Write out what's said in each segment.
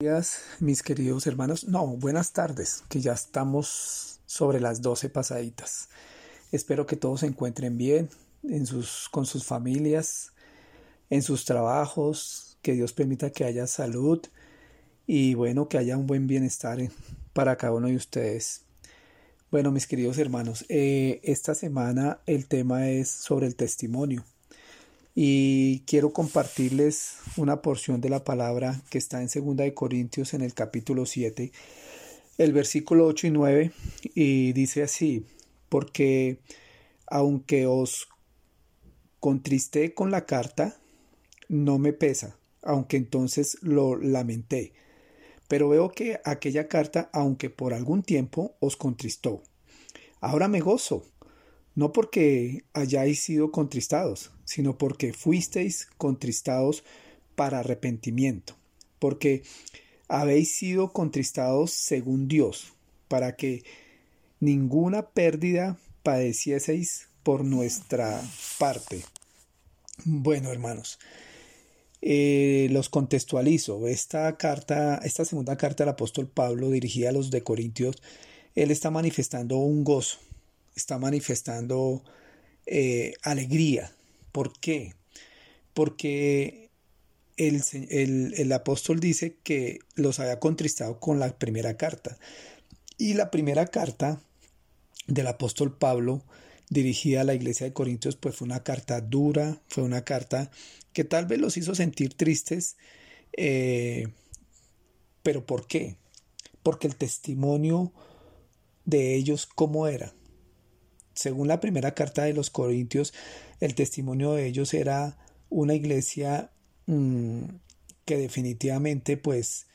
días, mis queridos hermanos. No, buenas tardes, que ya estamos sobre las 12 pasaditas. Espero que todos se encuentren bien en sus, con sus familias, en sus trabajos, que Dios permita que haya salud y bueno, que haya un buen bienestar para cada uno de ustedes. Bueno, mis queridos hermanos, eh, esta semana el tema es sobre el testimonio y quiero compartirles una porción de la palabra que está en 2 de Corintios en el capítulo 7, el versículo 8 y 9 y dice así, porque aunque os contristé con la carta, no me pesa, aunque entonces lo lamenté. Pero veo que aquella carta, aunque por algún tiempo os contristó, ahora me gozo, no porque hayáis sido contristados, sino porque fuisteis contristados para arrepentimiento, porque habéis sido contristados según Dios, para que ninguna pérdida padecieseis por nuestra parte. Bueno, hermanos, eh, los contextualizo. Esta carta, esta segunda carta del apóstol Pablo dirigida a los de Corintios, él está manifestando un gozo, está manifestando eh, alegría. ¿Por qué? Porque el, el, apóstol dice que los había contristado con la primera carta. Y la primera carta del apóstol Pablo dirigida a la iglesia de Corintios, pues fue una carta dura, fue una carta que tal vez los hizo sentir tristes, eh, pero ¿por qué? Porque el testimonio de ellos, ¿cómo era? Según la primera carta de los Corintios, el testimonio de ellos era una iglesia mm, que definitivamente pues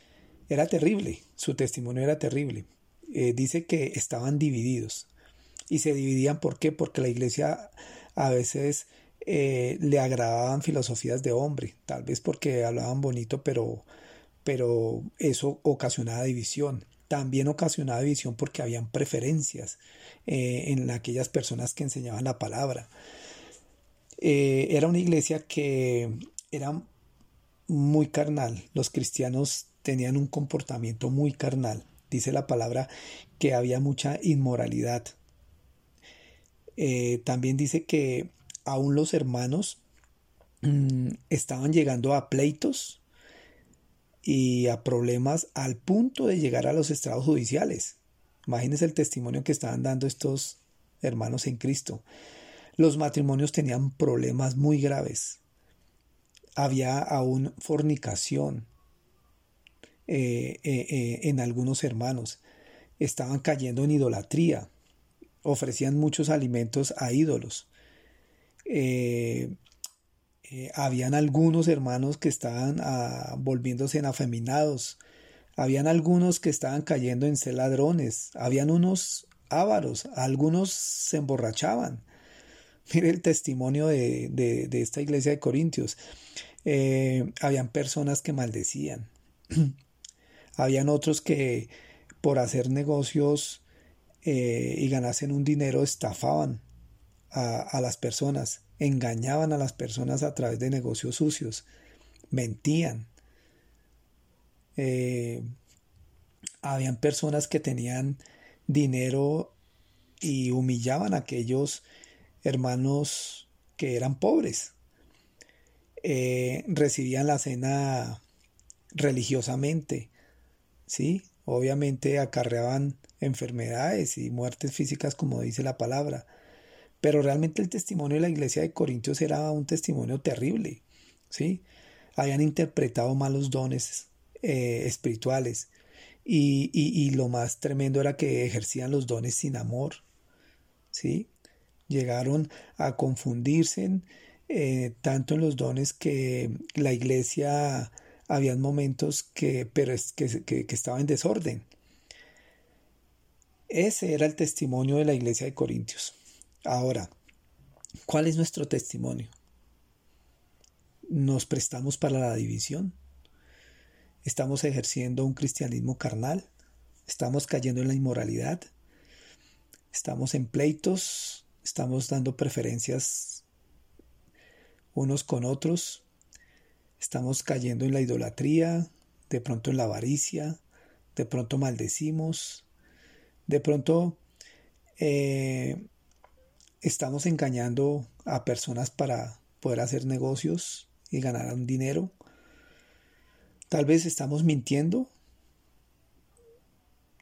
era terrible, su testimonio era terrible. Eh, dice que estaban divididos y se dividían ¿por qué? Porque la iglesia a veces eh, le agradaban filosofías de hombre, tal vez porque hablaban bonito, pero, pero eso ocasionaba división. También ocasionaba división porque habían preferencias eh, en aquellas personas que enseñaban la palabra. Eh, era una iglesia que era muy carnal. Los cristianos tenían un comportamiento muy carnal. Dice la palabra que había mucha inmoralidad. también dice que aún los hermanos mm, estaban llegando a pleitos y a problemas al punto de llegar a los estrados judiciales. Imagínense el testimonio que estaban dando estos hermanos en Cristo. Los matrimonios tenían problemas muy graves. Había aún fornicación eh, eh, eh, en algunos hermanos. Estaban cayendo en idolatría. Ofrecían muchos alimentos a ídolos. Eh, eh, habían algunos hermanos que estaban ah, volviéndose en afeminados, habían algunos que estaban cayendo en ser ladrones, habían unos ávaros, algunos se emborrachaban. Mire el testimonio de, esta iglesia de Corintios. Eh, habían personas que maldecían. habían otros que por hacer negocios y ganarse un dinero estafaban a, las personas, engañaban a las personas a través de negocios sucios, mentían. Eh, habían personas que tenían dinero y humillaban a aquellos hermanos que eran pobres. Eh, recibían la cena religiosamente, ¿sí? Obviamente acarreaban enfermedades y muertes físicas como dice la palabra. Pero realmente el testimonio de la iglesia de Corintios era un testimonio terrible, ¿sí? Habían interpretado malos dones eh, espirituales y, lo más tremendo era que ejercían los dones sin amor, ¿sí? Llegaron a confundirse eh, tanto en los dones que la iglesia habían momentos que, que estaba en desorden. Ese era el testimonio de la iglesia de Corintios. Ahora, ¿cuál es nuestro testimonio? ¿Nos prestamos para la división? ¿Estamos ejerciendo un cristianismo carnal? ¿Estamos cayendo en la inmoralidad? ¿Estamos en pleitos? ¿Estamos dando preferencias unos con otros? ¿Estamos cayendo en la idolatría? de pronto en la avaricia, de pronto maldecimos, de pronto eh, estamos engañando a personas para poder hacer negocios y ganar dinero. Tal vez estamos mintiendo.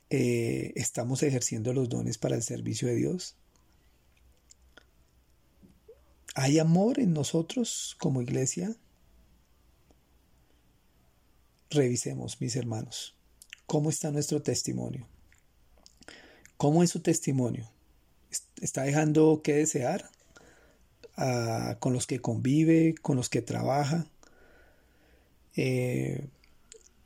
Eh, estamos ejerciendo los dones para el servicio de Dios. ¿Hay amor en nosotros como iglesia? Revisemos, mis hermanos, cómo está nuestro testimonio. ¿Cómo es su testimonio? ¿Está dejando que desear con los que convive, con los que trabaja? Eh,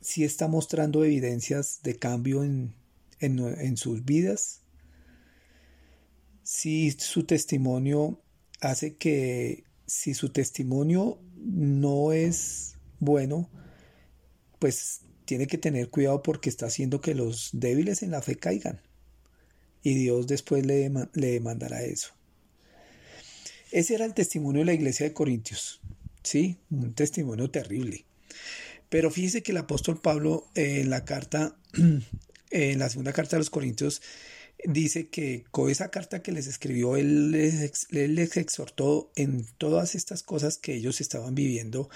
si está mostrando evidencias de cambio en, en sus vidas, si su testimonio hace que si su testimonio no es bueno, pues tiene que tener cuidado porque está haciendo que los débiles en la fe caigan. Y Dios después le, le demandará eso. Ese era el testimonio de la iglesia de Corintios. Sí, un testimonio terrible. Pero fíjese que el apóstol Pablo en la carta, en la segunda carta de los Corintios, dice que con esa carta que les escribió, él les, exhortó en todas estas cosas que ellos estaban viviendo.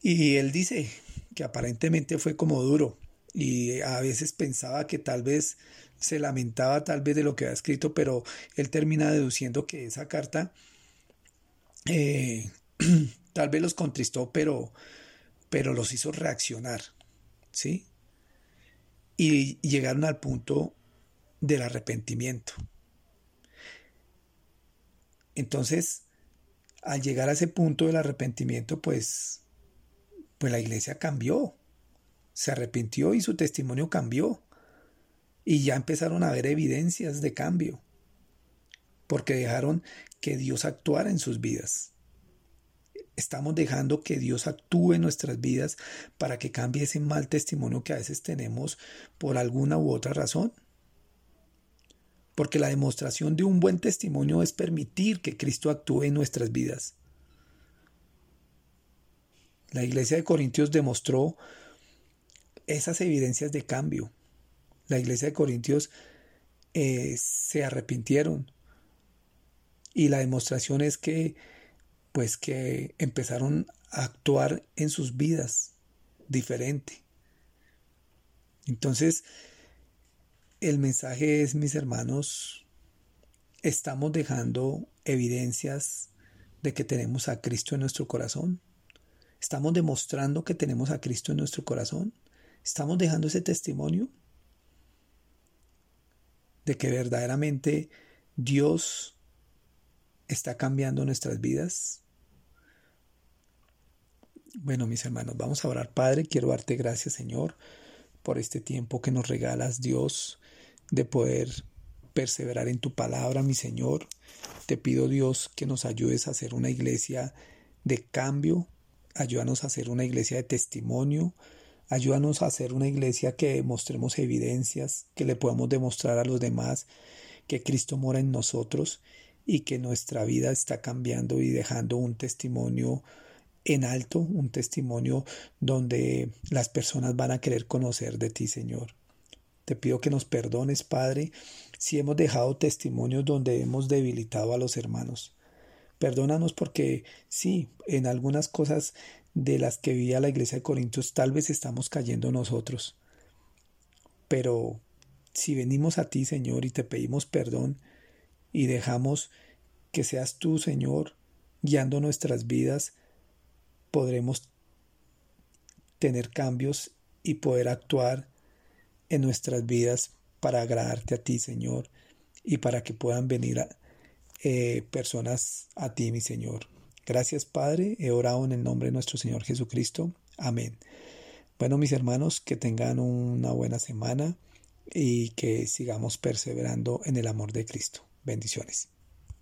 Y él dice que aparentemente fue como duro y a veces pensaba que tal vez se lamentaba tal vez de lo que había escrito, pero él termina deduciendo que esa carta eh, tal vez los contristó, pero, pero los hizo reaccionar, ¿sí? Y llegaron al punto del arrepentimiento. Entonces, al llegar a ese punto del arrepentimiento, pues, pues la iglesia cambió, se arrepintió y su testimonio cambió. Y ya empezaron a haber evidencias de cambio, porque dejaron que Dios actuara en sus vidas. Estamos dejando que Dios actúe en nuestras vidas para que cambie ese mal testimonio que a veces tenemos por alguna u otra razón. Porque la demostración de un buen testimonio es permitir que Cristo actúe en nuestras vidas. La iglesia de Corintios demostró esas evidencias de cambio. La iglesia de Corintios eh, se arrepintieron y la demostración es que pues que empezaron a actuar en sus vidas diferente. Entonces, el mensaje es, mis hermanos, estamos dejando evidencias de que tenemos a Cristo en nuestro corazón. Estamos demostrando que tenemos a Cristo en nuestro corazón. Estamos dejando ese testimonio de que verdaderamente Dios está cambiando nuestras vidas. Bueno, mis hermanos, vamos a orar. Padre, quiero darte gracias, Señor, por este tiempo que nos regalas, Dios, de poder perseverar en tu palabra, mi Señor. Te pido, Dios, que nos ayudes a hacer una iglesia de cambio, ayúdanos a hacer una iglesia de testimonio, Ayúdanos a hacer una iglesia que mostremos evidencias, que le podamos demostrar a los demás que Cristo mora en nosotros y que nuestra vida está cambiando y dejando un testimonio en alto, un testimonio donde las personas van a querer conocer de ti, Señor. Te pido que nos perdones, Padre, si hemos dejado testimonios donde hemos debilitado a los hermanos. Perdónanos porque sí, en algunas cosas de las que vivía la iglesia de Corintios, tal vez estamos cayendo nosotros. Pero si venimos a ti, Señor, y te pedimos perdón y dejamos que seas tú, Señor, guiando nuestras vidas, podremos tener cambios y poder actuar en nuestras vidas para agradarte a ti, Señor, y para que puedan venir eh, personas a ti, mi Señor. Gracias Padre, he orado en el nombre de nuestro Señor Jesucristo. Amén. Bueno, mis hermanos, que tengan una buena semana y que sigamos perseverando en el amor de Cristo. Bendiciones.